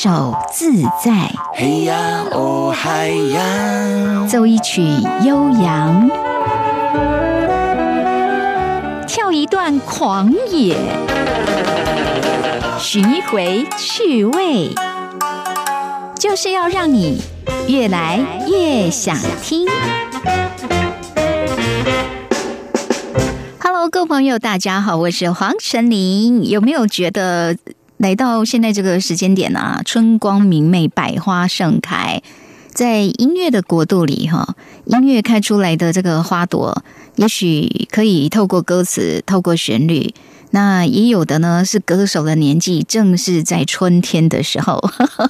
首自在，嘿呀哦嗨呀，奏一曲悠扬，跳一段狂野，寻一回趣味，就是要让你越来越想听。Hello，各位朋友，大家好，我是黄晨林。有没有觉得来到现在这个时间点啊，春光明媚，百花盛开，在音乐的国度里，哈，音乐开出来的这个花朵，也许可以透过歌词，透过旋律。那也有的呢，是歌手的年纪正是在春天的时候。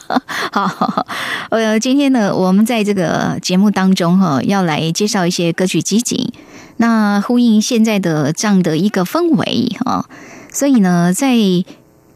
好，呃，今天呢，我们在这个节目当中哈，要来介绍一些歌曲集锦，那呼应现在的这样的一个氛围哈。所以呢，在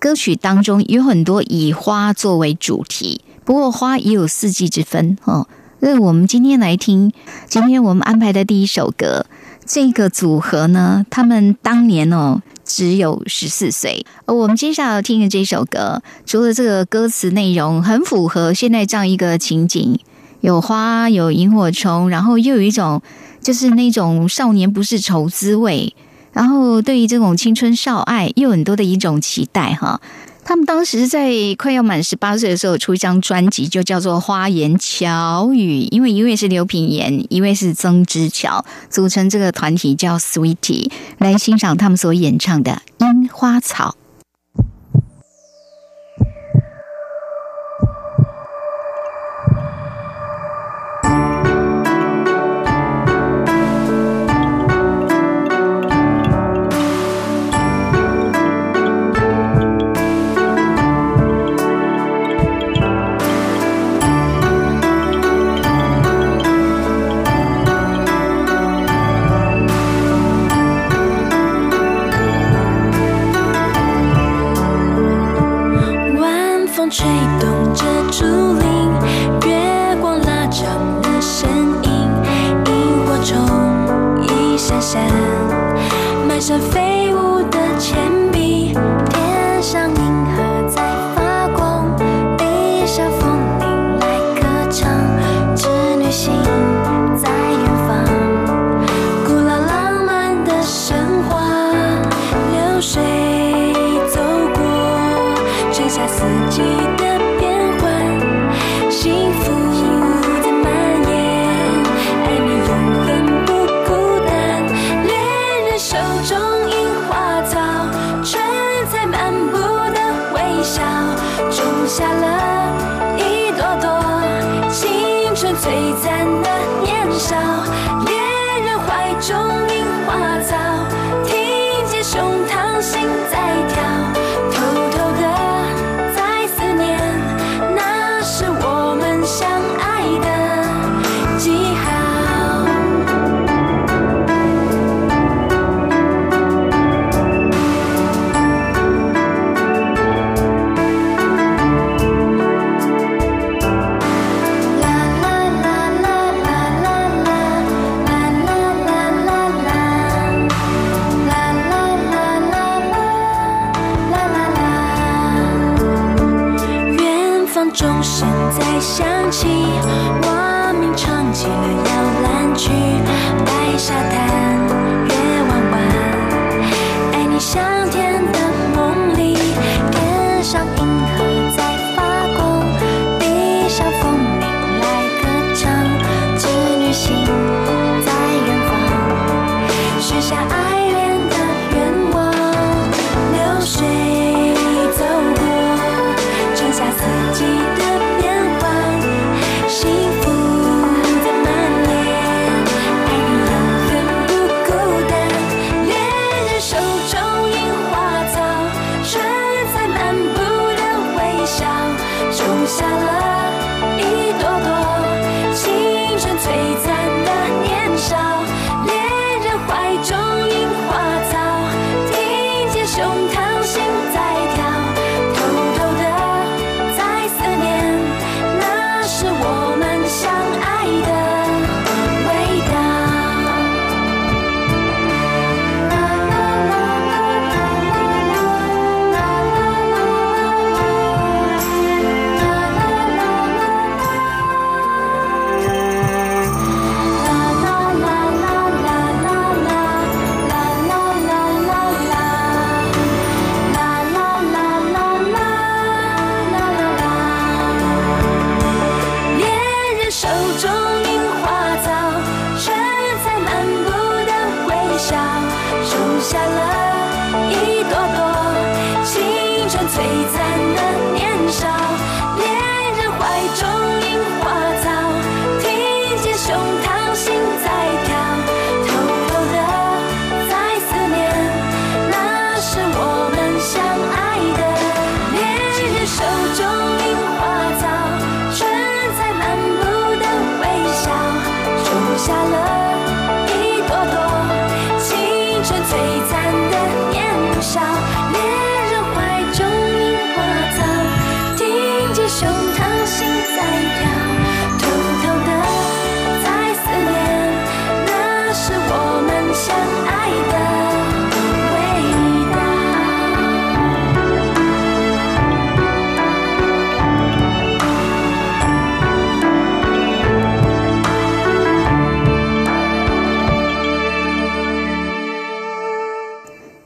歌曲当中有很多以花作为主题，不过花也有四季之分哦。那我们今天来听，今天我们安排的第一首歌，这个组合呢，他们当年哦。只有十四岁，而我们接下来要听的这首歌，除了这个歌词内容很符合现在这样一个情景，有花，有萤火虫，然后又有一种就是那种少年不是愁滋味，然后对于这种青春少爱又很多的一种期待哈。他们当时在快要满十八岁的时候出一张专辑，就叫做《花言巧语》，因为一位是刘品言，一位是曾之乔，组成这个团体叫 Sweetie，来欣赏他们所演唱的《樱花草》。钟声在响起蛙鸣唱起了摇篮曲白沙滩月弯弯爱你香甜的梦里天上银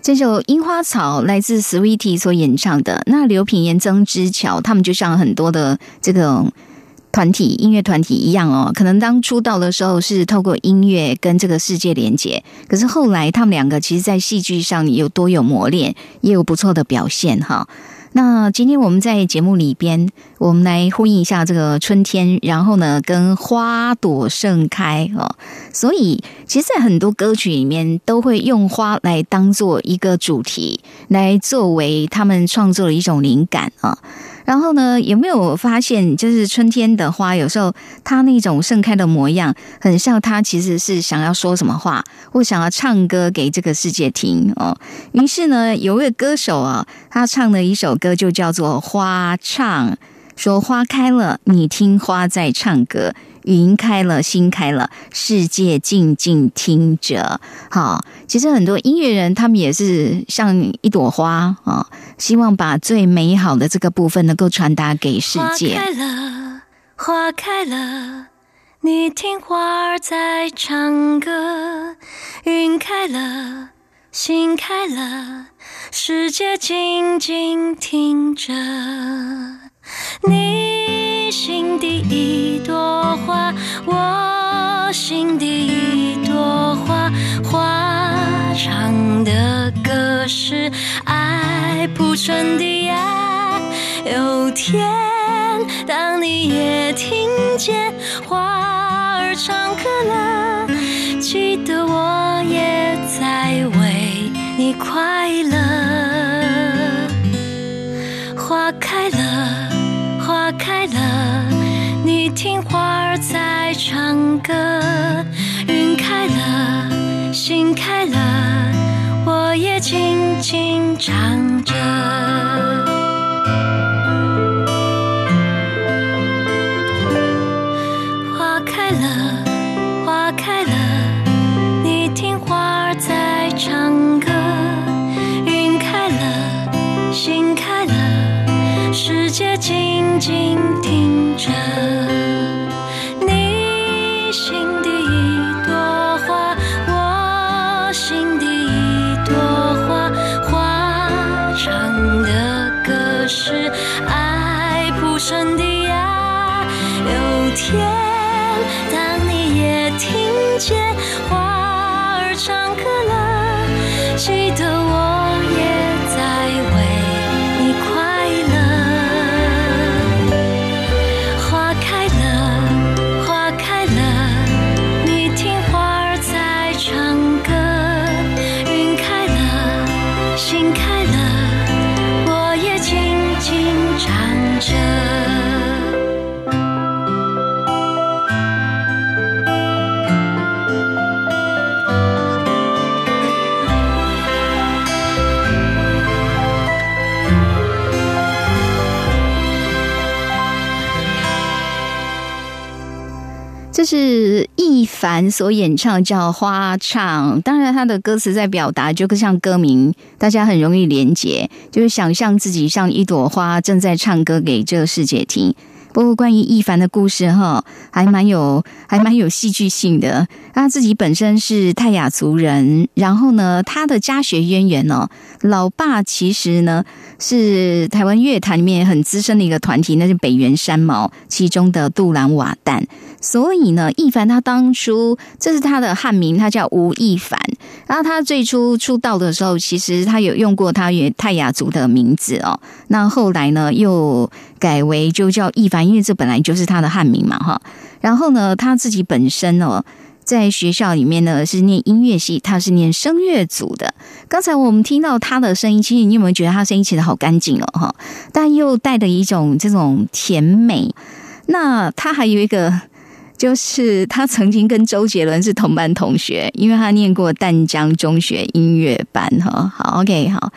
这首《樱花草》来自 Sweetie 所演唱的。那刘品言、曾之乔他们就像很多的这个团体音乐团体一样哦，可能当出道的时候是透过音乐跟这个世界连接，可是后来他们两个其实，在戏剧上有多有磨练，也有不错的表现哈。那今天我们在节目里边，我们来呼应一下这个春天，然后呢，跟花朵盛开哦。所以，其实，在很多歌曲里面，都会用花来当做一个主题，来作为他们创作的一种灵感啊。然后呢，有没有发现，就是春天的花，有时候它那种盛开的模样，很像它其实是想要说什么话，或想要唱歌给这个世界听哦。于是呢，有一位歌手啊，他唱的一首歌就叫做《花唱》，说花开了，你听花在唱歌。云开了，心开了，世界静静听着。好，其实很多音乐人，他们也是像一朵花啊，希望把最美好的这个部分能够传达给世界。花开了，花开了，你听花儿在唱歌。云开了，心开了，世界静静听着。你心底一朵花，我心底一朵花，花唱的歌是爱谱成的爱。有天，当你也听见花儿唱歌了，记得我也在为你快乐。花开了。花开了，你听花儿在唱歌。云开了，心开了，我也静静唱着。花开了，花开了，你听花儿在唱歌。云开了，心开了，世界静静着。是易凡所演唱，叫《花唱》。当然，他的歌词在表达，就像歌名，大家很容易连结，就是想象自己像一朵花，正在唱歌给这个世界听。不过，关于易凡的故事，哈，还蛮有，还蛮有戏剧性的。他自己本身是泰雅族人，然后呢，他的家学渊源呢，老爸其实呢是台湾乐坛里面很资深的一个团体，那是北原山毛其中的杜兰瓦旦。所以呢，亦凡他当初这是他的汉名，他叫吴亦凡。然后他最初出道的时候，其实他有用过他原泰雅族的名字哦。那后来呢，又改为就叫亦凡，因为这本来就是他的汉名嘛，哈。然后呢，他自己本身哦，在学校里面呢是念音乐系，他是念声乐组的。刚才我们听到他的声音，其实你有没有觉得他声音其实好干净哦，哈，但又带着一种这种甜美。那他还有一个。就是他曾经跟周杰伦是同班同学，因为他念过淡江中学音乐班哈。好，OK，好。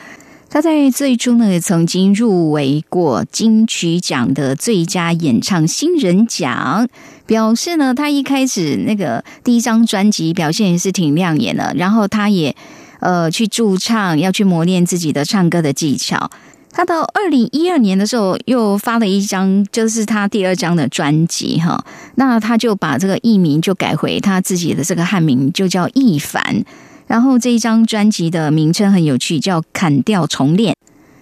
他在最初呢也曾经入围过金曲奖的最佳演唱新人奖，表示呢他一开始那个第一张专辑表现也是挺亮眼的，然后他也呃去驻唱，要去磨练自己的唱歌的技巧。他到二零一二年的时候，又发了一张，就是他第二张的专辑哈。那他就把这个艺名就改回他自己的这个汉名，就叫易凡。然后这一张专辑的名称很有趣，叫《砍掉重练》。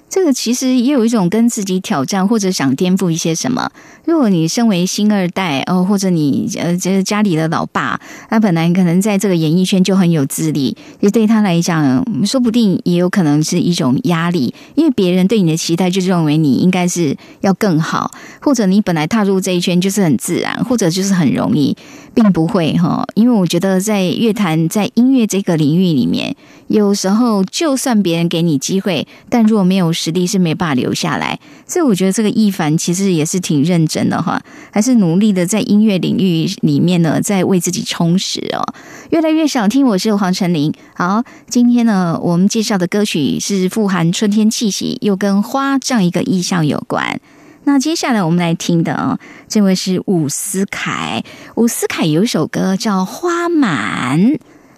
这个其实也有一种跟自己挑战，或者想颠覆一些什么。如果你身为新二代哦，或者你呃，就是家里的老爸，他本来可能在这个演艺圈就很有资历，也对他来讲，说不定也有可能是一种压力，因为别人对你的期待就认为你应该是要更好，或者你本来踏入这一圈就是很自然，或者就是很容易，并不会哈。因为我觉得在乐坛、在音乐这个领域里面，有时候就算别人给你机会，但如果没有实力，是没办法留下来。所以我觉得这个一凡其实也是挺认真。的哈，还是努力的在音乐领域里面呢，在为自己充实哦。越来越想听，我是黄成林。好，今天呢，我们介绍的歌曲是富含春天气息，又跟花这样一个意象有关。那接下来我们来听的啊，这位是伍思凯。伍思凯有一首歌叫《花满》。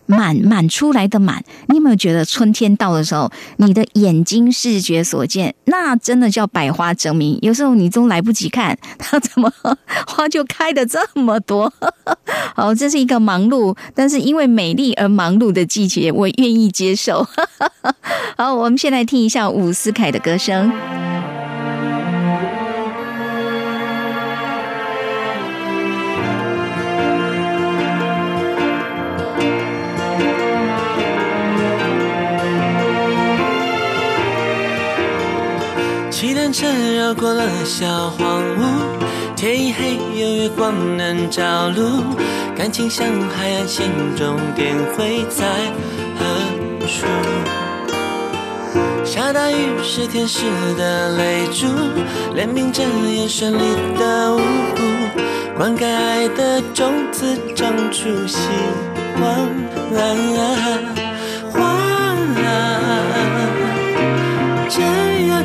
满满出来的满，你有没有觉得春天到的时候，你的眼睛视觉所见，那真的叫百花争鸣。有时候你都来不及看，它怎么花就开的这么多？好，这是一个忙碌，但是因为美丽而忙碌的季节，我愿意接受。好，我们先来听一下伍思凯的歌声。车绕过了小荒芜，天一黑有月光能照路，感情像海岸线，终点会在何处？下大雨是天使的泪珠，怜悯着眼神里的无辜，灌溉爱的种子长出希望。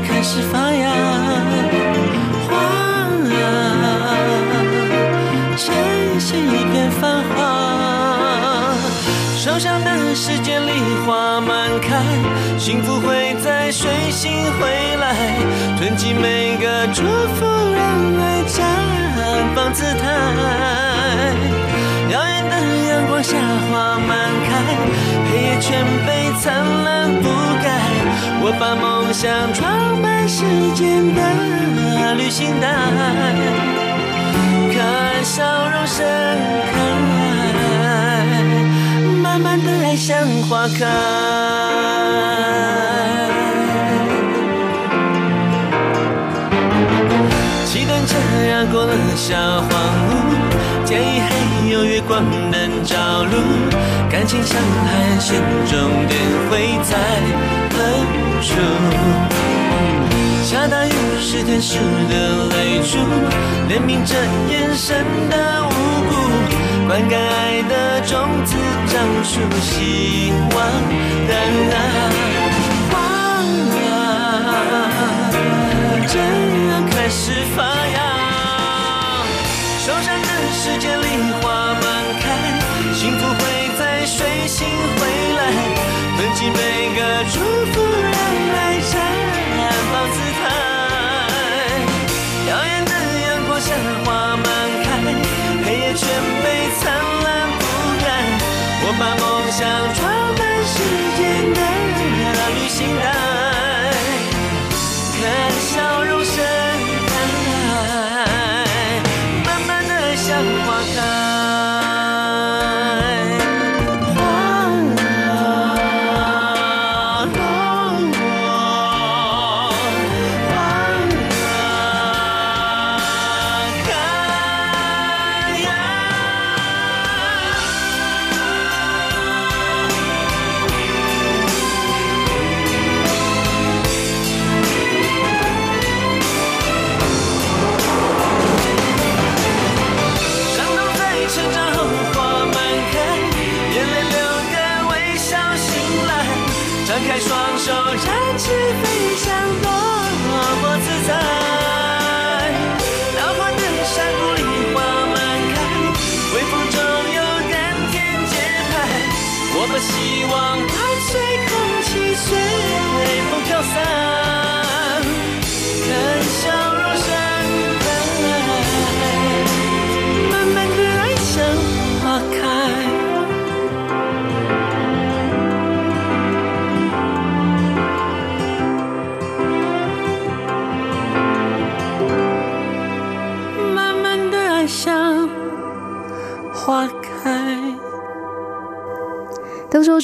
开始发芽，花啊呈现一片繁华。受伤的时间里花满开，幸福会在随心回来，囤积每个祝福，让爱绽放姿态。耀眼的阳光下，花满开，全被灿烂覆盖。我把梦想装满时间的旅行袋，可爱笑容盛开，慢慢的爱像花开。骑单车绕过了小荒芜，天一黑有月光能照路，感情像海岸线，终点会在何处？下大雨是天使的泪珠，怜悯着眼神的无辜，灌溉爱的种子长出希望的花正要开始发芽，世界里花满开，幸福会在睡醒回来，囤积每个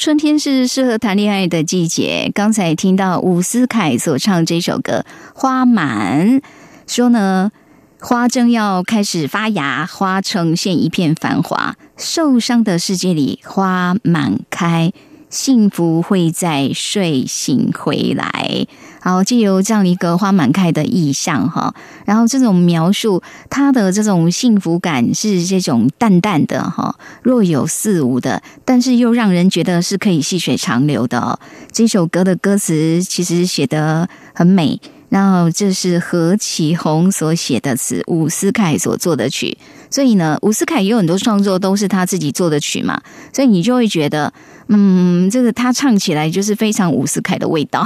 春天是适合谈恋爱的季节。刚才听到伍思凯所唱这首歌《花满》，说呢，花正要开始发芽，花呈现一片繁华。受伤的世界里，花满开。幸福会在睡醒回来。好，借由这样一个花满开的意象哈，然后这种描述，它的这种幸福感是这种淡淡的哈，若有似无的，但是又让人觉得是可以细水长流的哦。这首歌的歌词其实写得很美，然后这是何启宏所写的词，伍思凯所作的曲，所以呢，伍思凯也有很多创作都是他自己做的曲嘛，所以你就会觉得。嗯，这个他唱起来就是非常伍思凯的味道，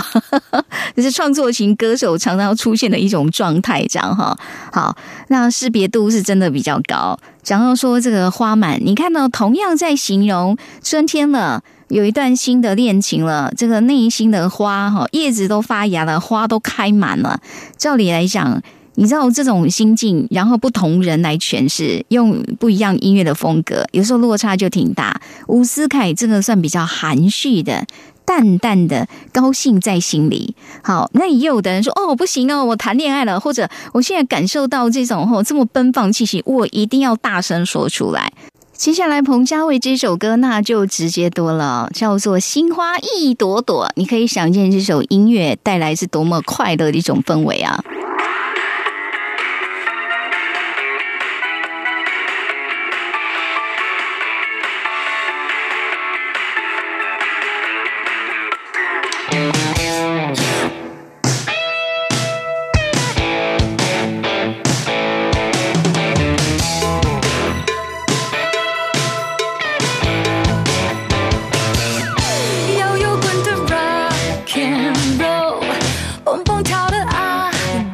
这是创作型歌手常常出现的一种状态，这样哈。好，那识别度是真的比较高。讲到说这个花满，你看到同样在形容春天了，有一段新的恋情了，这个内心的花哈，叶子都发芽了，花都开满了。照理来讲。你知道这种心境，然后不同人来诠释，用不一样音乐的风格，有时候落差就挺大。伍思凯这个算比较含蓄的、淡淡的高兴在心里。好，那也有的人说：“哦，不行哦，我谈恋爱了，或者我现在感受到这种哦这么奔放气息，我一定要大声说出来。”接下来彭佳慧这首歌那就直接多了，叫做《心花一朵朵》。你可以想见这首音乐带来是多么快乐的一种氛围啊！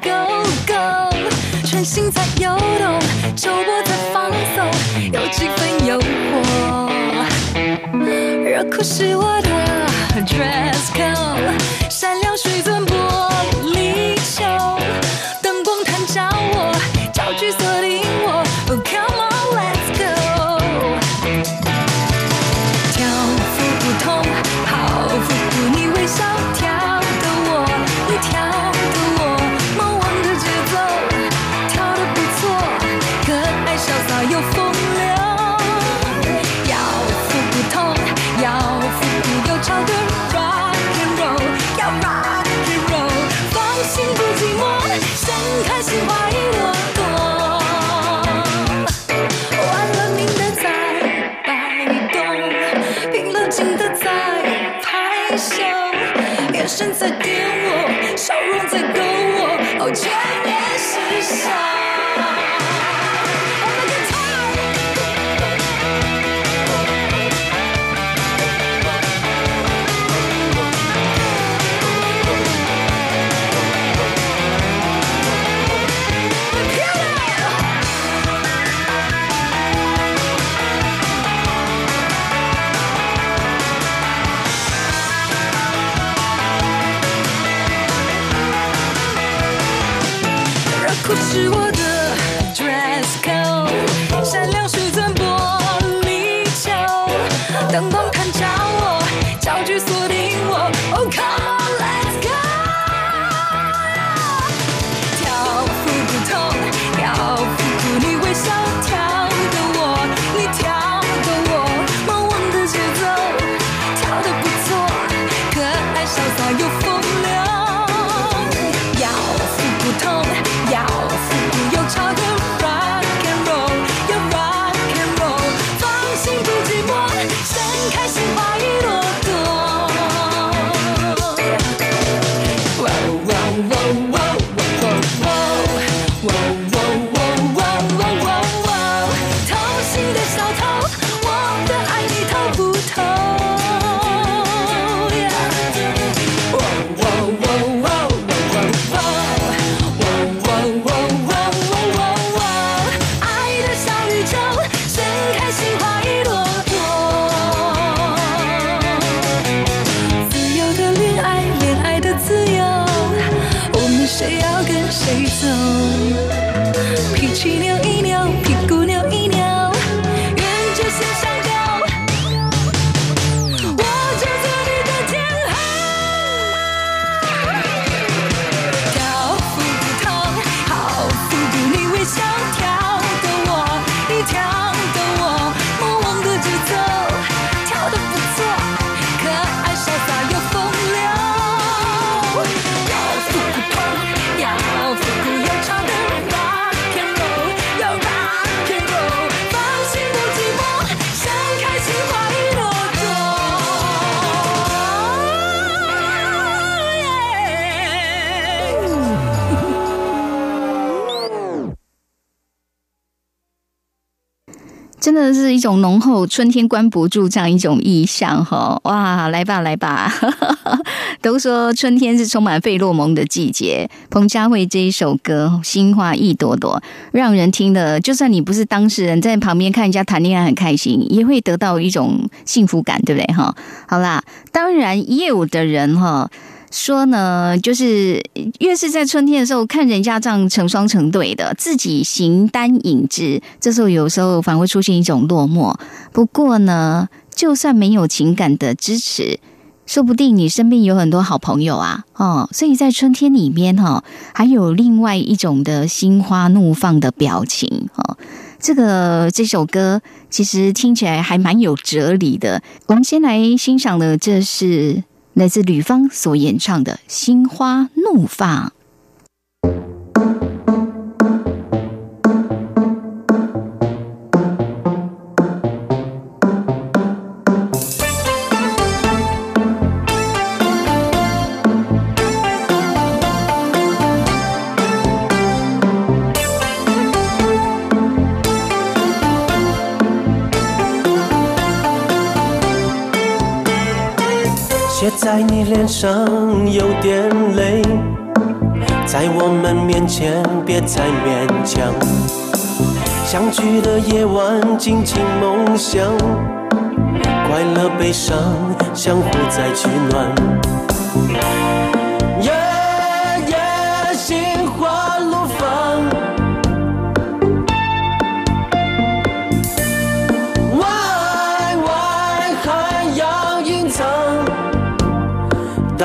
Go Go，穿心在游动，秋波在放松，有几分诱惑。热裤是我的 dress code，闪亮水做。一种浓厚春天关不住这样一种意象哈！哇，来吧来吧，都说春天是充满费洛蒙的季节。彭佳慧这一首歌《心花一朵朵》，让人听了，就算你不是当事人，在旁边看人家谈恋爱很开心，也会得到一种幸福感，对不对哈？好啦，当然业务的人哈。说呢，就是越是在春天的时候，看人家这样成双成对的，自己形单影只，这时候有时候反而会出现一种落寞。不过呢，就算没有情感的支持，说不定你身边有很多好朋友啊，哦，所以在春天里面哈，还有另外一种的心花怒放的表情哦。这个这首歌其实听起来还蛮有哲理的。我们先来欣赏的，这是。来自吕方所演唱的《心花怒放》。在你脸上有点累，在我们面前别再勉强。相聚的夜晚，尽情梦想，快乐悲伤相互在取暖。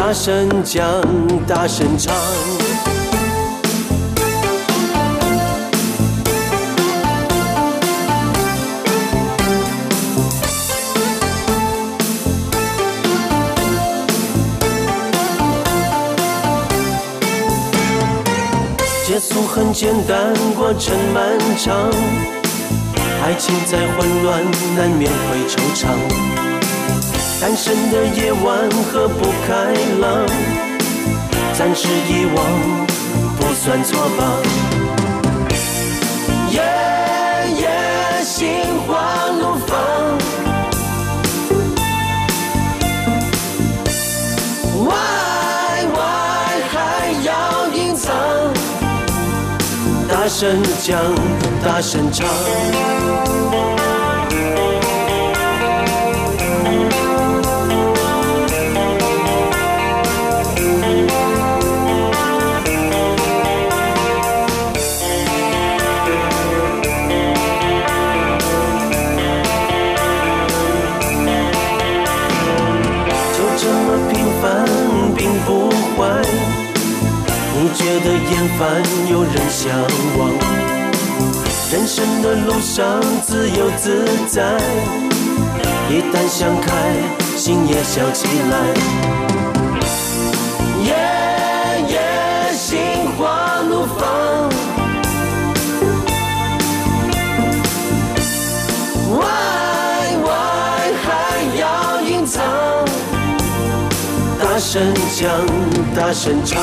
大声讲，大声唱，结束很简单，过程漫长，爱情再混乱，难免会惆怅。单身的夜晚何不开朗？暂时遗忘不算错吧。夜夜心花怒放，歪歪还要隐藏。大声讲，大声唱。厌烦，有人向往。人生的路上自由自在，一旦想开，心也笑起来。夜夜心花怒放，Why why 还要隐藏，大声讲，大声唱。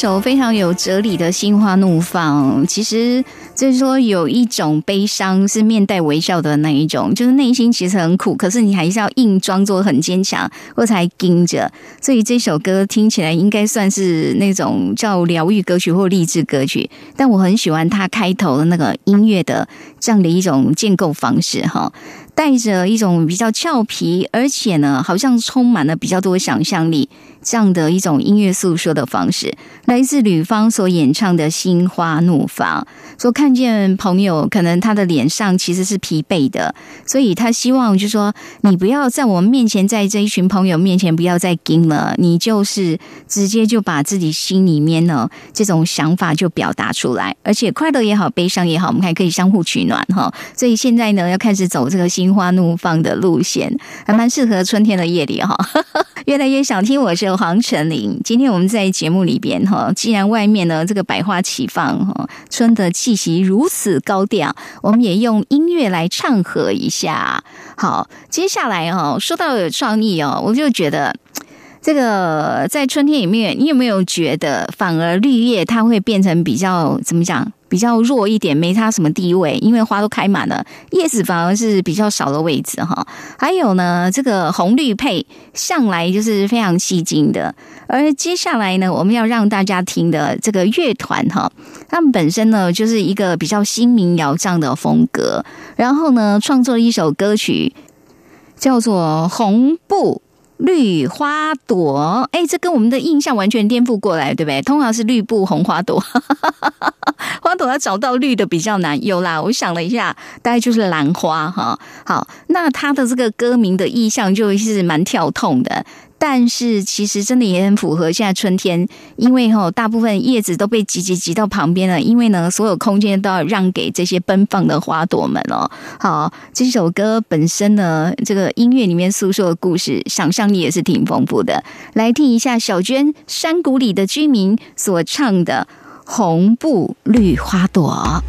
首非常有哲理的《心花怒放》。其实，就是说有一种悲伤是面带微笑的那一种，就是内心其实很苦，可是你还是要硬装作很坚强，或才盯着。所以这首歌听起来应该算是那种叫疗愈歌曲或励志歌曲。但我很喜欢它开头的那个音乐的这样的一种建构方式，哈。带着一种比较俏皮，而且呢，好像充满了比较多想象力。这样的一种音乐诉说的方式，来自吕方所演唱的《心花怒放》。说看见朋友，可能他的脸上其实是疲惫的，所以他希望就说你不要在我们面前，在这一群朋友面前不要再惊了，你就是直接就把自己心里面呢这种想法就表达出来，而且快乐也好，悲伤也好，我们还可以相互取暖哈。所以现在呢，要开始走这个心花怒放的路线，还蛮适合春天的夜里哈。越来越想听，我是。黄成林，今天我们在节目里边哈，既然外面呢这个百花齐放哈，春的气息如此高调，我们也用音乐来唱和一下。好，接下来哈，说到有创意哦，我就觉得这个在春天里面，你有没有觉得反而绿叶它会变成比较怎么讲？比较弱一点，没它什么地位，因为花都开满了，叶子反而是比较少的位置哈。还有呢，这个红绿配向来就是非常吸睛的。而接下来呢，我们要让大家听的这个乐团哈，他们本身呢就是一个比较新民谣这样的风格，然后呢创作了一首歌曲，叫做《红布》。绿花朵，哎，这跟我们的印象完全颠覆过来，对不对？通常是绿布红花朵，花朵要找到绿的比较难。有啦，我想了一下，大概就是兰花哈。好，那它的这个歌名的意象就是蛮跳痛的。但是其实真的也很符合现在春天，因为哈大部分叶子都被挤挤挤到旁边了，因为呢所有空间都要让给这些奔放的花朵们哦。好，这首歌本身呢，这个音乐里面诉说的故事，想象力也是挺丰富的。来听一下小娟山谷里的居民所唱的《红布绿花朵》。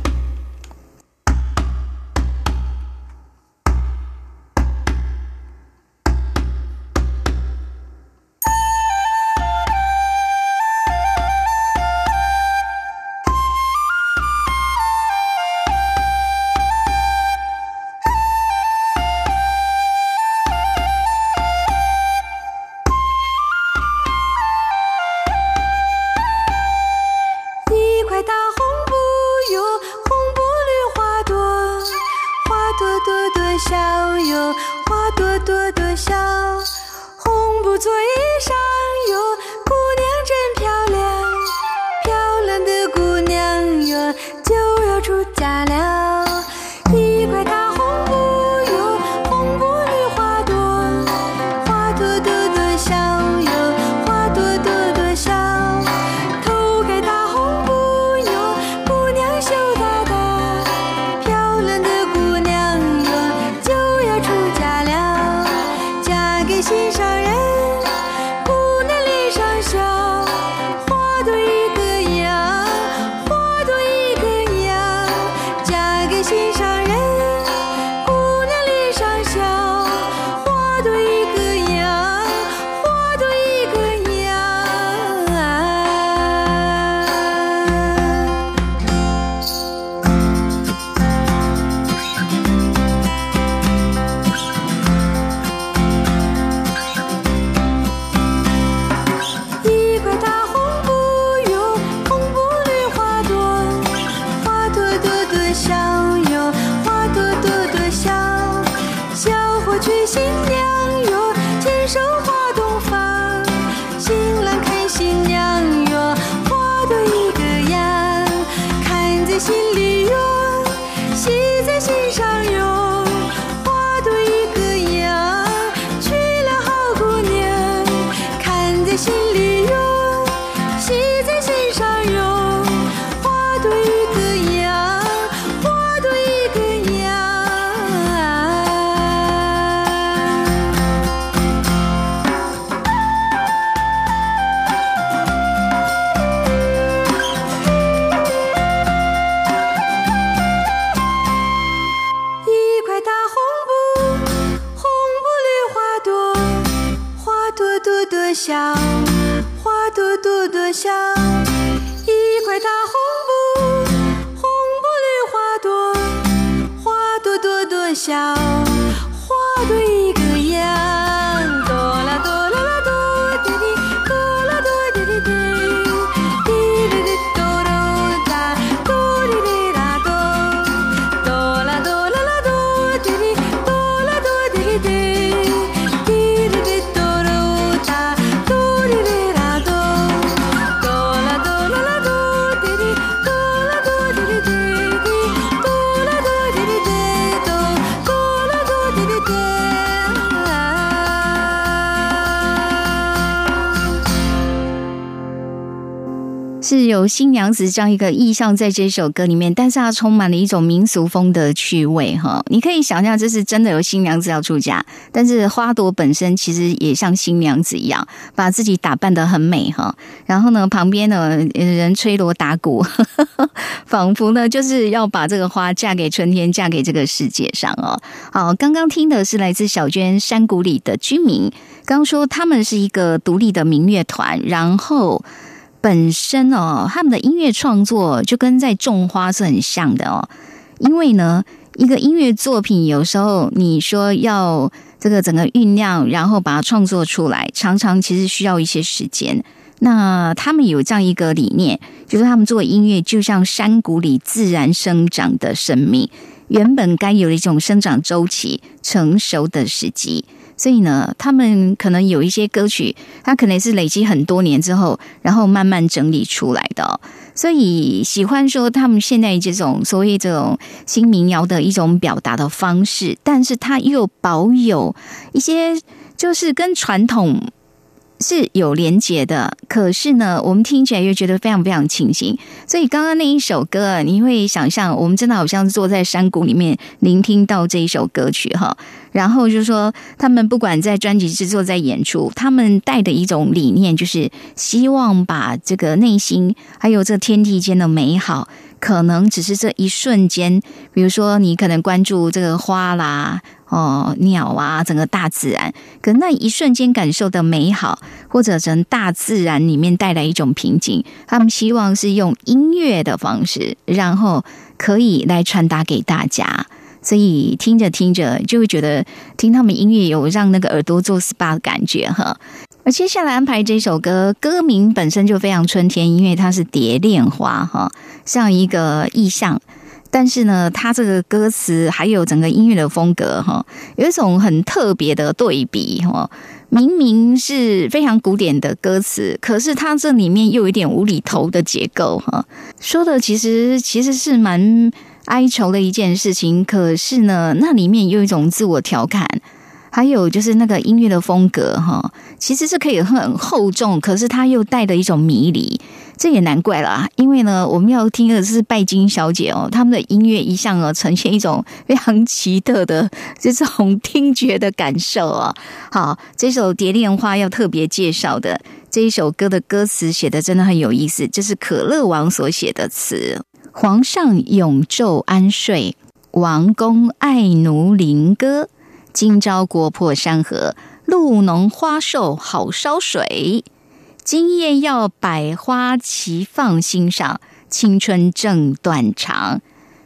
有新娘子这样一个意象在这首歌里面，但是它充满了一种民俗风的趣味哈。你可以想象，这是真的有新娘子要出嫁，但是花朵本身其实也像新娘子一样，把自己打扮得很美哈。然后呢，旁边呢人吹锣打鼓，仿佛呢就是要把这个花嫁给春天，嫁给这个世界上哦。好，刚刚听的是来自小娟山谷里的居民，刚说他们是一个独立的民乐团，然后。本身哦，他们的音乐创作就跟在种花是很像的哦。因为呢，一个音乐作品有时候你说要这个整个酝酿，然后把它创作出来，常常其实需要一些时间。那他们有这样一个理念，就是他们做音乐就像山谷里自然生长的生命，原本该有的一种生长周期、成熟的时机。所以呢，他们可能有一些歌曲，它可能是累积很多年之后，然后慢慢整理出来的。所以喜欢说他们现在这种所谓这种新民谣的一种表达的方式，但是它又保有一些就是跟传统。是有连结的，可是呢，我们听起来又觉得非常非常清新。所以刚刚那一首歌，你会想象我们真的好像坐在山谷里面聆听到这一首歌曲哈。然后就说，他们不管在专辑制作、在演出，他们带的一种理念，就是希望把这个内心还有这天地间的美好。可能只是这一瞬间，比如说你可能关注这个花啦、哦鸟啊，整个大自然，可那一瞬间感受的美好，或者从大自然里面带来一种平静，他们希望是用音乐的方式，然后可以来传达给大家。所以听着听着，就会觉得听他们音乐有让那个耳朵做 SPA 的感觉哈。而接下来安排这首歌，歌名本身就非常春天，因为它是蝶恋花哈，像一个意象。但是呢，它这个歌词还有整个音乐的风格哈，有一种很特别的对比哈。明明是非常古典的歌词，可是它这里面又有一点无厘头的结构哈。说的其实其实是蛮哀愁的一件事情，可是呢，那里面有一种自我调侃。还有就是那个音乐的风格哈，其实是可以很厚重，可是它又带着一种迷离，这也难怪啦。因为呢，我们要听的是拜金小姐哦，他们的音乐一向啊呈现一种非常奇特的这种听觉的感受啊。好，这首《蝶恋花》要特别介绍的这一首歌的歌词写的真的很有意思，这是可乐王所写的词：皇上永昼安睡，王公爱奴临歌。今朝国破山河，露浓花瘦好烧水。今夜要百花齐放心上，青春正断肠。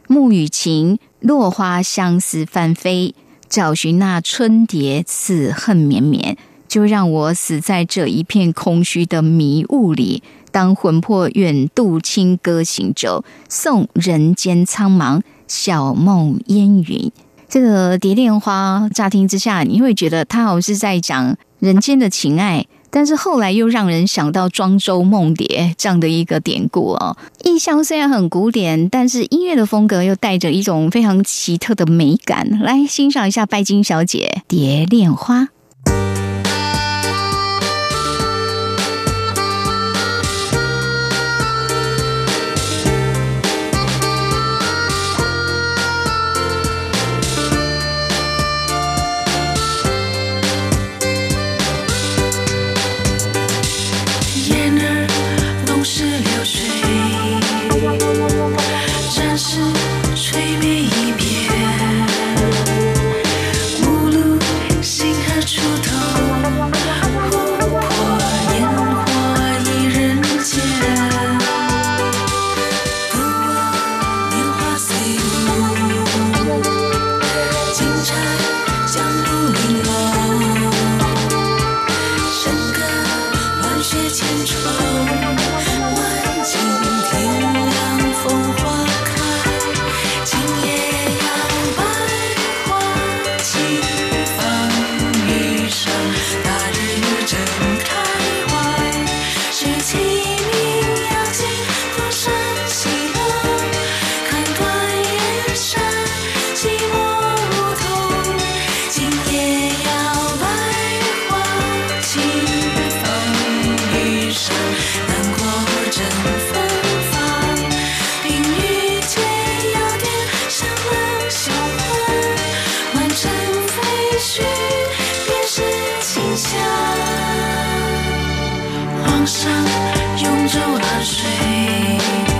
暮雨晴，落花相思翻飞，找寻那春蝶此恨绵绵。就让我死在这一片空虚的迷雾里，当魂魄远渡清歌行舟，送人间苍茫，小梦烟云。这个蝶恋花乍听之下，你会觉得它好像是在讲人间的情爱，但是后来又让人想到庄周梦蝶这样的一个典故哦。意象虽然很古典，但是音乐的风格又带着一种非常奇特的美感。来欣赏一下拜金小姐《蝶恋花》。黄山，永州山水。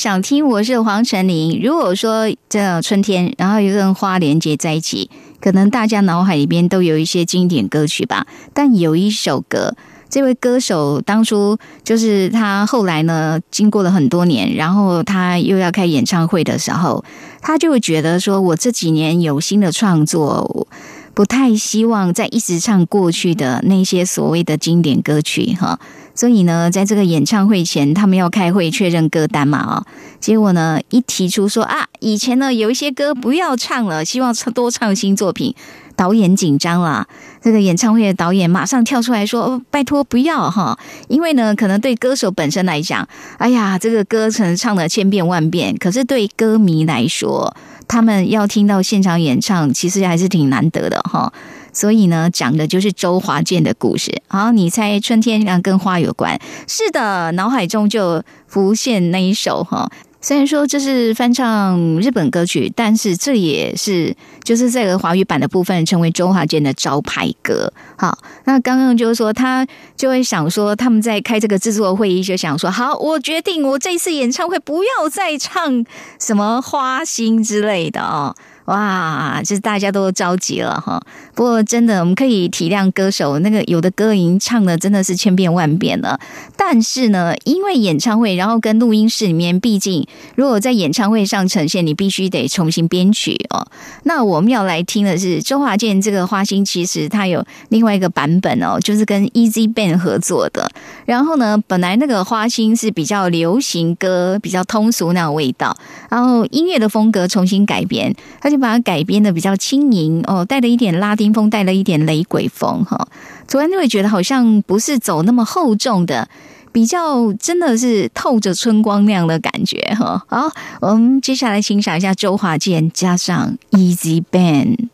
想听，我是黄晨林。如果说这春天，然后又跟花连接在一起，可能大家脑海里边都有一些经典歌曲吧。但有一首歌，这位歌手当初就是他后来呢，经过了很多年，然后他又要开演唱会的时候，他就会觉得说，我这几年有新的创作。不太希望再一直唱过去的那些所谓的经典歌曲哈，所以呢，在这个演唱会前，他们要开会确认歌单嘛啊，结果呢，一提出说啊，以前呢有一些歌不要唱了，希望多唱新作品，导演紧张啦，这个演唱会的导演马上跳出来说，哦、拜托不要哈，因为呢，可能对歌手本身来讲，哎呀，这个歌程唱了千遍万遍，可是对歌迷来说，他们要听到现场演唱，其实还是挺难得的哈。所以呢，讲的就是周华健的故事。好，你猜春天啊跟花有关？是的，脑海中就浮现那一首哈。虽然说这是翻唱日本歌曲，但是这也是就是这个华语版的部分成为周华健的招牌歌。好，那刚刚就是说他就会想说，他们在开这个制作会议，就想说，好，我决定我这次演唱会不要再唱什么花心之类的哦。哇，就是大家都着急了哈。不过真的，我们可以体谅歌手那个有的歌已经唱的真的是千遍万遍了。但是呢，因为演唱会，然后跟录音室里面，毕竟如果在演唱会上呈现，你必须得重新编曲哦。那我们要来听的是周华健这个《花心》，其实它有另外一个版本哦，就是跟 Easy Band 合作的。然后呢，本来那个《花心》是比较流行歌、比较通俗那种味道，然后音乐的风格重新改编，他就把它改编的比较轻盈哦，带了一点拉丁风，带了一点雷鬼风哈。突然就会觉得好像不是走那么厚重的，比较真的是透着春光那样的感觉哈。好，我们接下来欣赏一下周华健加上 Easy Band。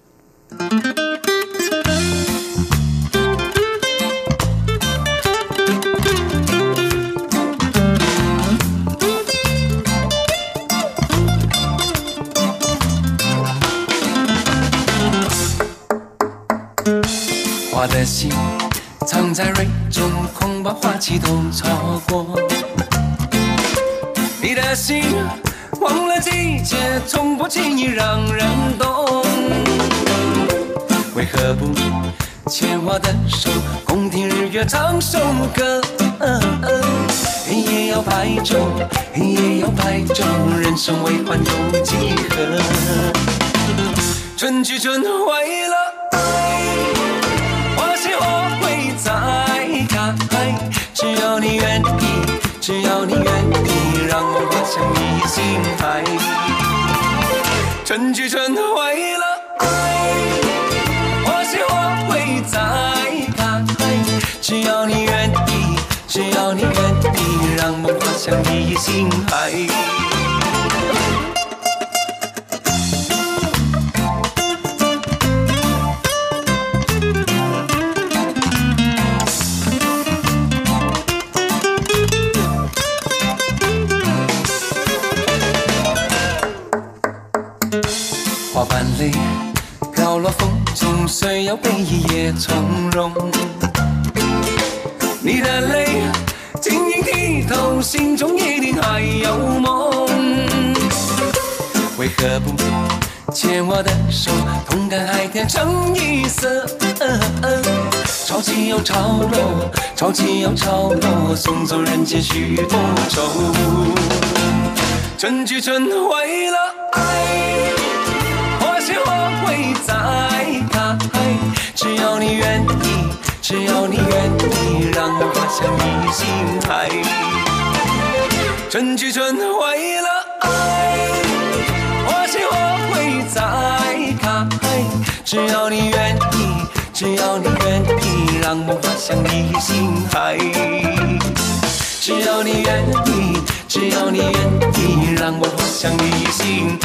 我的心藏在蕊中，恐怕花期都错过。你的心忘了季节，从不轻易让人懂。为何不牵我的手，共听日月唱首歌？黑夜要白昼，黑夜要白昼，人生为欢有几何？春去春回了会再开，只要你愿意，只要你愿意，让我花香你心海。春去春回了爱，花谢花会再开，只要你愿意，只要你愿意，让梦花香你心海。要被一夜从容。你的泪晶莹剔透，心中一定还有梦。为何不牵我的手，同甘海天成一色？潮起又潮落，潮起又潮落，送走人间许多愁。春去春回了爱，会再开，只要你愿意，只要你愿意，让我花香你心海。春去春回了爱，花谢花会再开，只要你愿意，只要你愿意，让我花香你心海。只要你愿意，只要你愿意，让我花香你心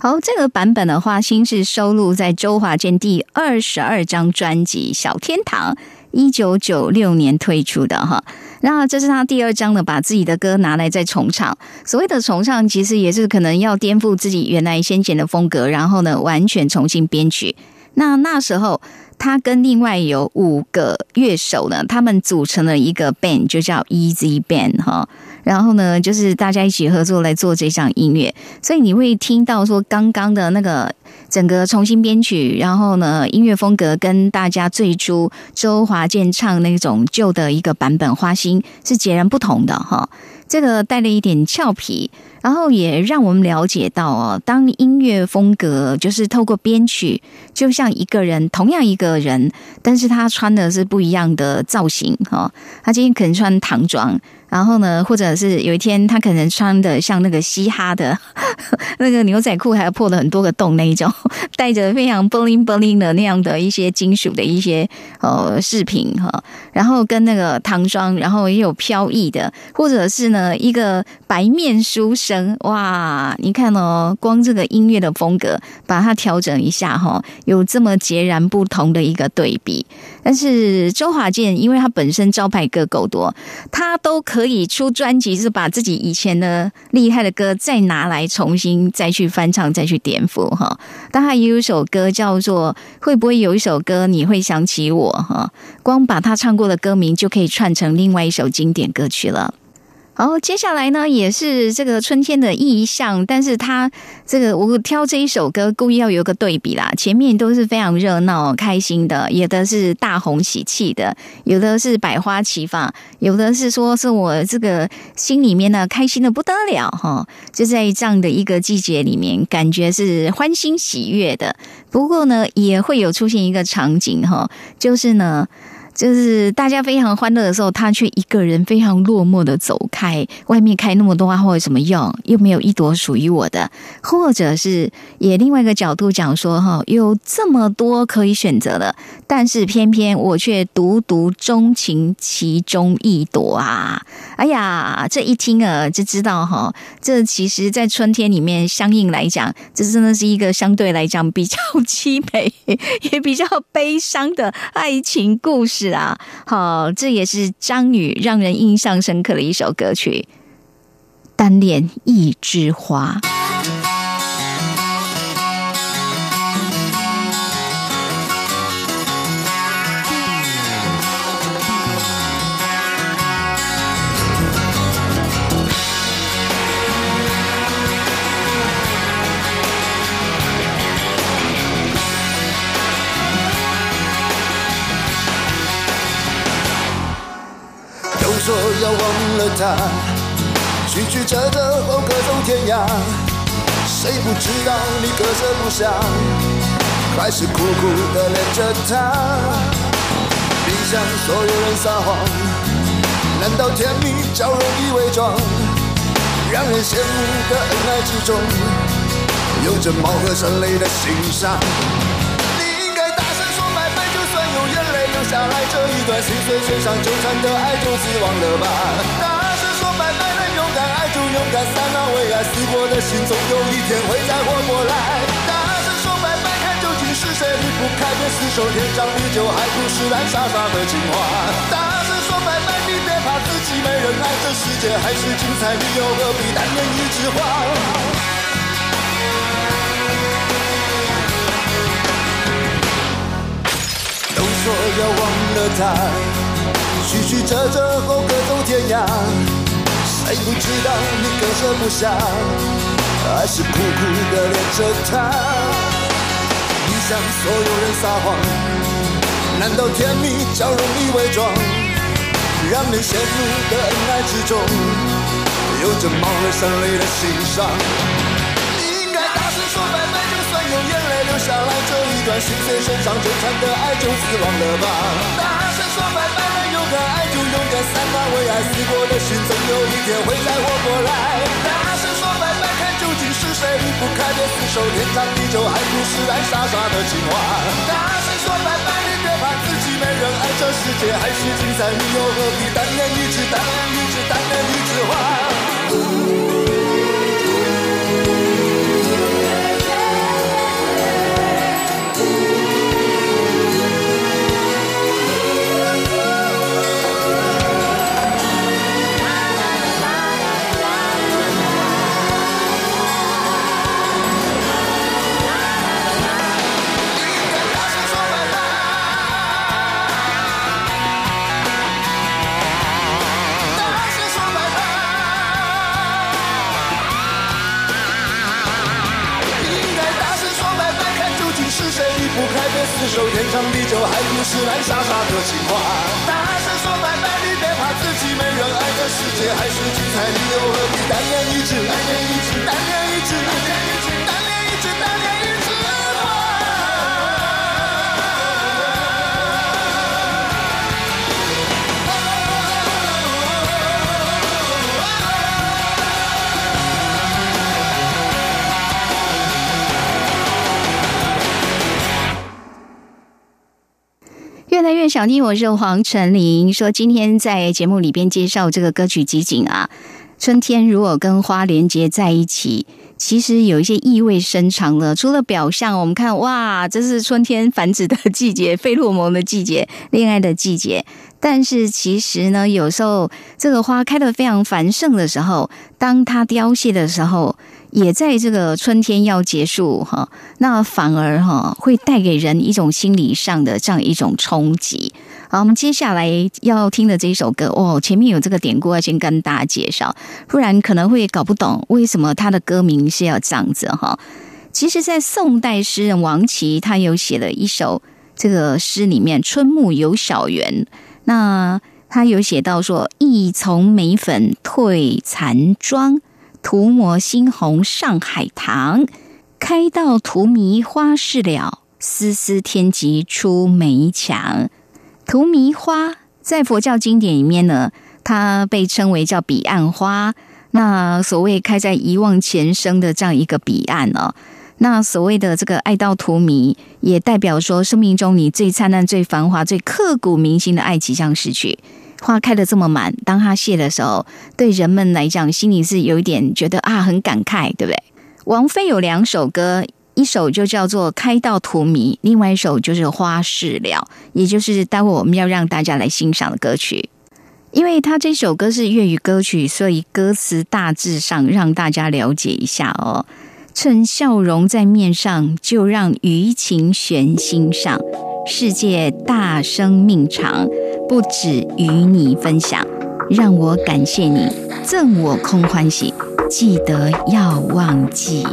好，这个版本的花心是收录在周华健第二十二张专辑《小天堂》，一九九六年推出的哈。那这是他第二张呢，把自己的歌拿来再重唱。所谓的重唱，其实也是可能要颠覆自己原来先前的风格，然后呢，完全重新编曲。那那时候，他跟另外有五个乐手呢，他们组成了一个 band，就叫 Easy Band 哈。然后呢，就是大家一起合作来做这项音乐，所以你会听到说刚刚的那个整个重新编曲，然后呢，音乐风格跟大家最初周华健唱那种旧的一个版本《花心》是截然不同的哈。这个带了一点俏皮，然后也让我们了解到哦，当音乐风格就是透过编曲，就像一个人，同样一个人，但是他穿的是不一样的造型哈。他今天可能穿唐装。然后呢，或者是有一天他可能穿的像那个嘻哈的 那个牛仔裤，还破了很多个洞那一种，带着非常 bling bling 的那样的一些金属的一些呃饰品哈，然后跟那个唐装，然后也有飘逸的，或者是呢一个白面书生哇，你看哦，光这个音乐的风格把它调整一下哈，有这么截然不同的一个对比。但是周华健，因为他本身招牌歌够多，他都可可以出专辑，是把自己以前的厉害的歌再拿来重新再去翻唱，再去颠覆哈。但他也有一首歌叫做《会不会有一首歌你会想起我》哈，光把他唱过的歌名就可以串成另外一首经典歌曲了。好，接下来呢也是这个春天的意象，但是它这个我挑这一首歌故意要有个对比啦，前面都是非常热闹开心的，有的是大红喜气的，有的是百花齐放，有的是说是我这个心里面呢开心的不得了哈，就在这样的一个季节里面，感觉是欢欣喜悦的。不过呢，也会有出现一个场景哈，就是呢。就是大家非常欢乐的时候，他却一个人非常落寞的走开。外面开那么多花，会有什么用？又没有一朵属于我的。或者是也另外一个角度讲说，哈，有这么多可以选择的，但是偏偏我却独独钟情其中一朵啊！哎呀，这一听啊，就知道哈，这其实在春天里面，相应来讲，这真的是一个相对来讲比较凄美，也比较悲伤的爱情故事。啊，好，这也是张宇让人印象深刻的一首歌曲，《单恋一枝花》。要忘了他，曲曲折折后各走天涯。谁不知道你割舍不下，还是苦苦的恋着他。别向所有人撒谎，难道甜蜜较容易伪装？让人羡慕的恩爱之中，有着貌合神离的心伤。下来这一段心碎、悬伤、纠缠的爱，就此忘了吧。大声说拜拜，能勇敢爱就勇敢，散了为爱死过的心，总有一天会再活过来。大声说拜拜，看究竟是谁离不开，别厮守天长地久，还不是烂傻傻的情话。大声说拜拜，你别怕自己没人爱，这世界还是精彩，你又何必单恋一枝花？都说要忘了他，曲曲折折后各走天涯，谁不知道你割舍不下，还是苦苦的恋着他？你向所有人撒谎。难道甜蜜较容易伪装，让人陷入的恩爱之中，有着冒而生泪的心伤。你应该大声说拜拜，就算有眼泪流下来，这一段心碎身上纠缠的爱就死亡了吧。大声说拜拜，勇敢爱就勇敢散吧，为爱死过的心，总有一天会再活过来。大声说拜拜，看究竟是谁离不开的厮守，天长地久，还不是爱傻傻的情话。大声说拜拜。你别怕，自己没人爱这世界还是精彩，你又何必单恋一枝，单恋一枝，单恋一枝花？小妮，我是黄晨林。说今天在节目里边介绍这个歌曲集锦啊，春天如果跟花连接在一起，其实有一些意味深长的。除了表象，我们看哇，这是春天繁殖的季节，费洛蒙的季节，恋爱的季节。但是其实呢，有时候这个花开的非常繁盛的时候，当它凋谢的时候。也在这个春天要结束哈，那反而哈会带给人一种心理上的这样一种冲击。好，我们接下来要听的这一首歌哦，前面有这个典故要先跟大家介绍，不然可能会搞不懂为什么他的歌名是要这样子哈。其实，在宋代诗人王琦他有写了一首这个诗里面《春暮有小园》，那他有写到说：“一丛眉粉褪残妆。”涂抹猩红上海棠，开到荼蘼花事了。丝丝天极出梅墙。荼蘼花在佛教经典里面呢，它被称为叫彼岸花。那所谓开在遗忘前生的这样一个彼岸哦，那所谓的这个爱到荼蘼，也代表说生命中你最灿烂、最繁华、最刻骨铭心的爱即将逝去。花开的这么满，当它谢的时候，对人们来讲，心里是有一点觉得啊，很感慨，对不对？王菲有两首歌，一首就叫做《开到荼蘼》，另外一首就是《花事了》，也就是待会我们要让大家来欣赏的歌曲。因为它这首歌是粤语歌曲，所以歌词大致上让大家了解一下哦。趁笑容在面上，就让余情悬心上。世界大生命长。不止与你分享，让我感谢你，赠我空欢喜，记得要忘记。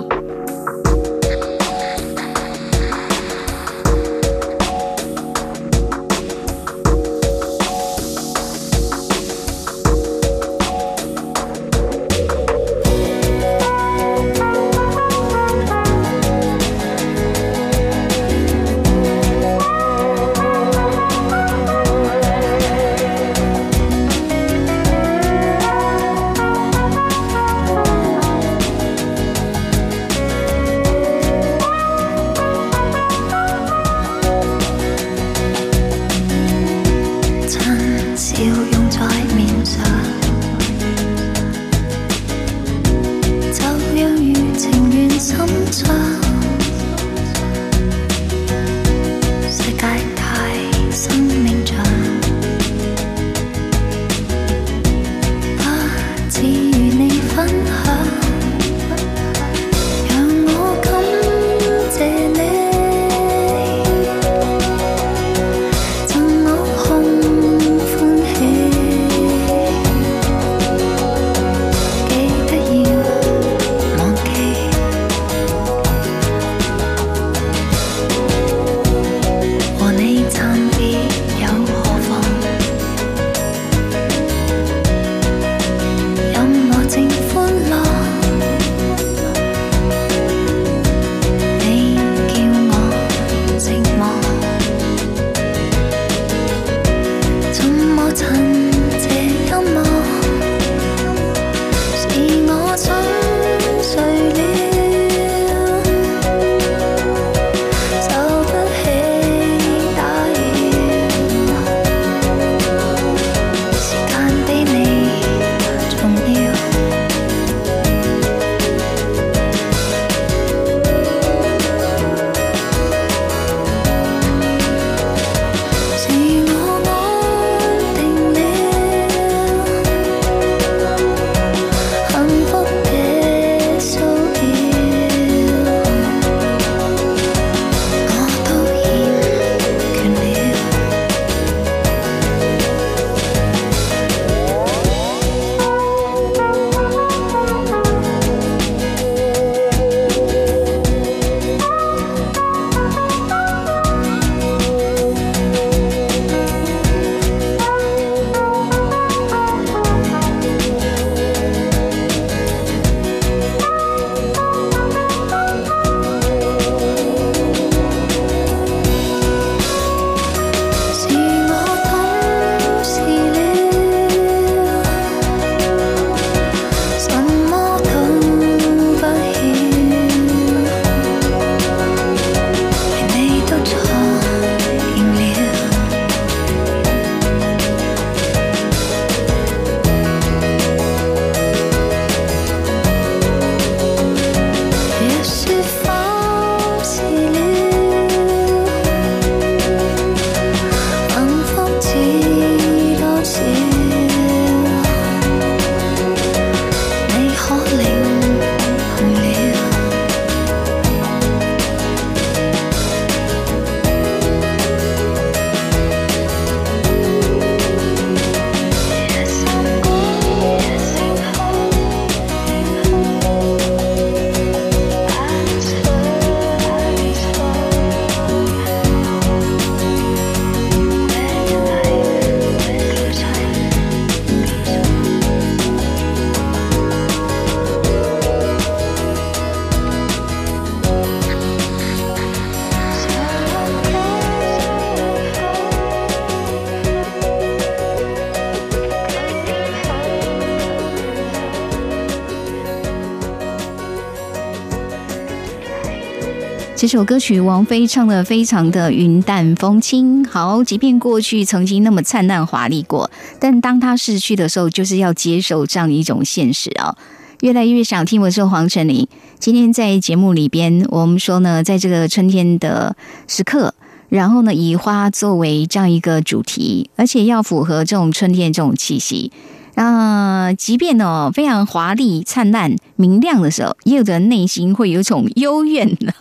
这首歌曲王菲唱的非常的云淡风轻。好，即便过去曾经那么灿烂华丽过，但当他逝去的时候，就是要接受这样一种现实啊。越来越想听，我是黄晨林。今天在节目里边，我们说呢，在这个春天的时刻，然后呢，以花作为这样一个主题，而且要符合这种春天这种气息。啊，即便哦非常华丽、灿烂、明亮的时候，也有的内心会有一种幽怨的、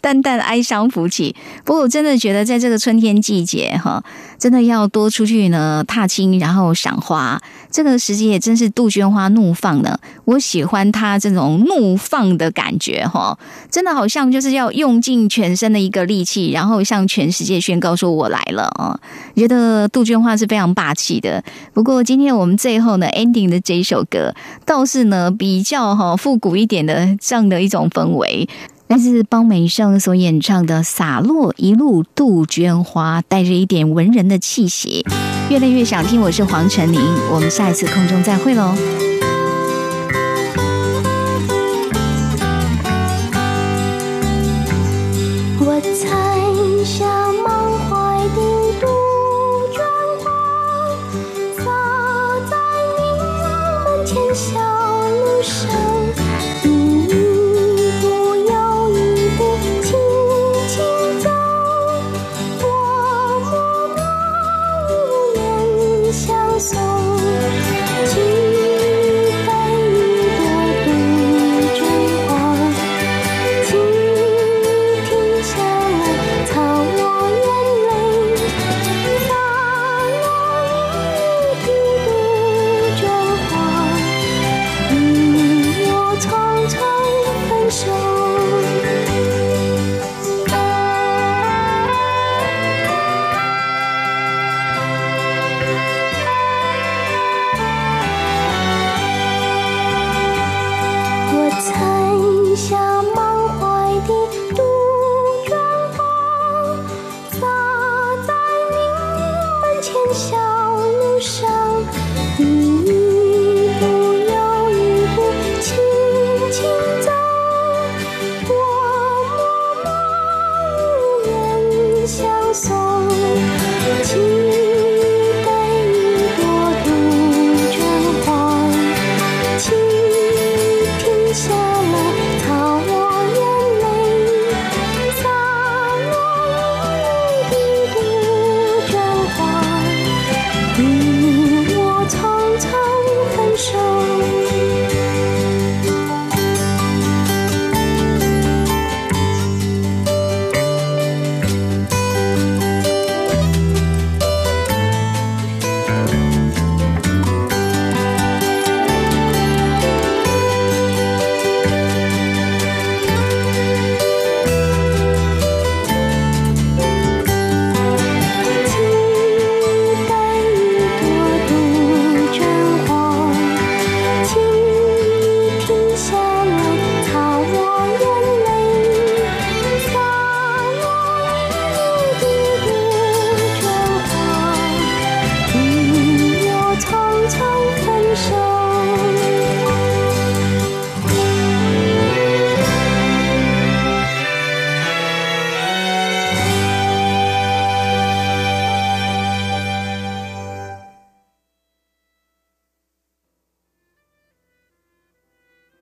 淡淡哀伤浮起。不过，我真的觉得在这个春天季节，哈，真的要多出去呢踏青，然后赏花。这个时节也真是杜鹃花怒放呢。我喜欢它这种怒放的感觉，哈，真的好像就是要用尽全身的一个力气，然后向全世界宣告说我来了啊！觉得杜鹃花是非常霸气的。不过，今天我们最后。呢，ending 的这一首歌倒是呢比较哈复古一点的这样的一种氛围，来自邦美胜所演唱的《洒落一路杜鹃花》，带着一点文人的气息。越来越想听，我是黄晨林，我们下一次空中再会喽。我采下。